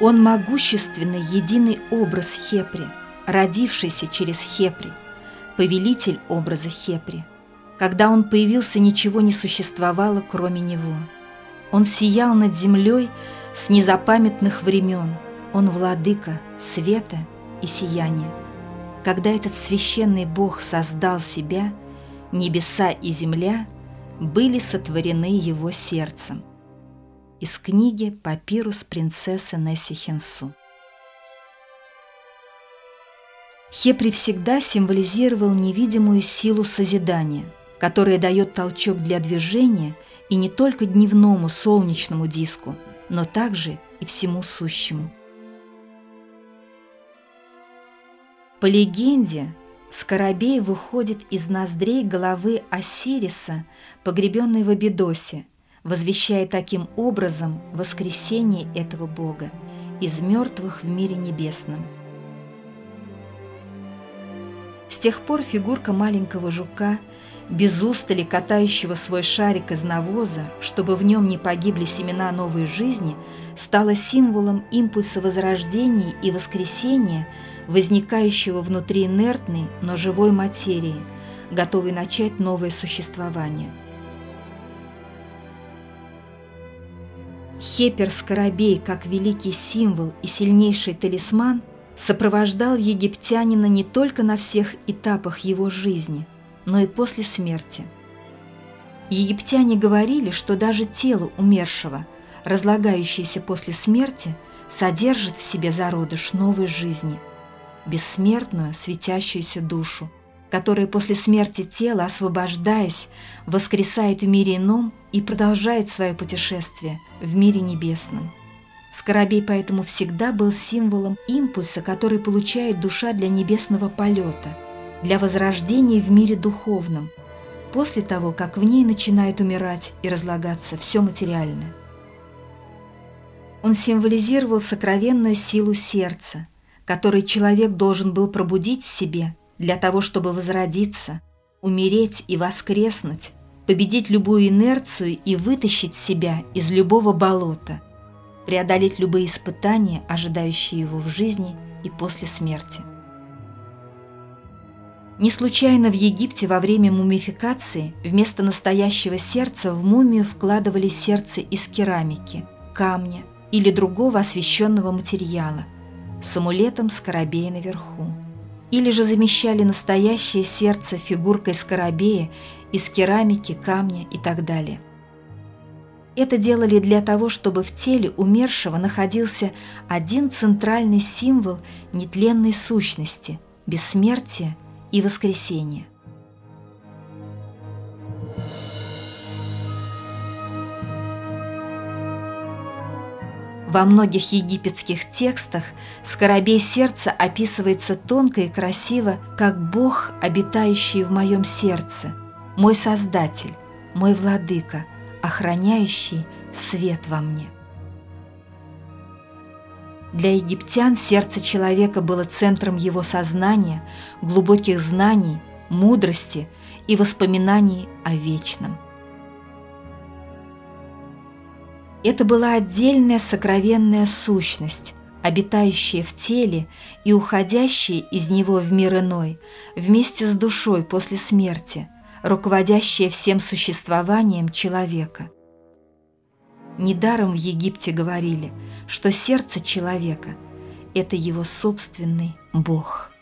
Он могущественный единый образ Хепри, родившийся через Хепри, повелитель образа Хепри. Когда он появился, ничего не существовало, кроме него. Он сиял над землей с незапамятных времен. Он владыка света и сияния. Когда этот священный Бог создал себя, небеса и земля были сотворены его сердцем. Из книги «Папирус принцессы Несси Хенсу». Хепри всегда символизировал невидимую силу созидания, которая дает толчок для движения и не только дневному солнечному диску, но также и всему сущему. По легенде, Скоробей выходит из ноздрей головы Осириса, погребенной в Абидосе, возвещая таким образом воскресение этого бога из мертвых в мире небесном. С тех пор фигурка маленького жука, без устали катающего свой шарик из навоза, чтобы в нем не погибли семена новой жизни, стала символом импульса возрождения и воскресения, возникающего внутри инертной, но живой материи, готовой начать новое существование. Хепер-скоробей, как великий символ и сильнейший талисман, сопровождал египтянина не только на всех этапах его жизни, но и после смерти. Египтяне говорили, что даже тело умершего, разлагающееся после смерти, содержит в себе зародыш новой жизни, бессмертную светящуюся душу, которая после смерти тела, освобождаясь, воскресает в мире ином и продолжает свое путешествие в мире небесном. Скоробей поэтому всегда был символом импульса, который получает душа для небесного полета, для возрождения в мире духовном, после того, как в ней начинает умирать и разлагаться все материальное. Он символизировал сокровенную силу сердца, который человек должен был пробудить в себе для того, чтобы возродиться, умереть и воскреснуть, победить любую инерцию и вытащить себя из любого болота, преодолеть любые испытания, ожидающие его в жизни и после смерти. Не случайно в Египте во время мумификации вместо настоящего сердца в мумию вкладывали сердце из керамики, камня или другого освященного материала с амулетом скоробея наверху или же замещали настоящее сердце фигуркой скоробея из керамики, камня и так далее. Это делали для того, чтобы в теле умершего находился один центральный символ нетленной сущности, бессмертия и воскресения – Во многих египетских текстах скоробей сердца описывается тонко и красиво, как Бог, обитающий в моем сердце, мой Создатель, мой Владыка, охраняющий свет во мне. Для египтян сердце человека было центром его сознания, глубоких знаний, мудрости и воспоминаний о вечном – Это была отдельная сокровенная сущность, обитающая в теле и уходящая из него в мир иной, вместе с душой после смерти, руководящая всем существованием человека. Недаром в Египте говорили, что сердце человека – это его собственный Бог –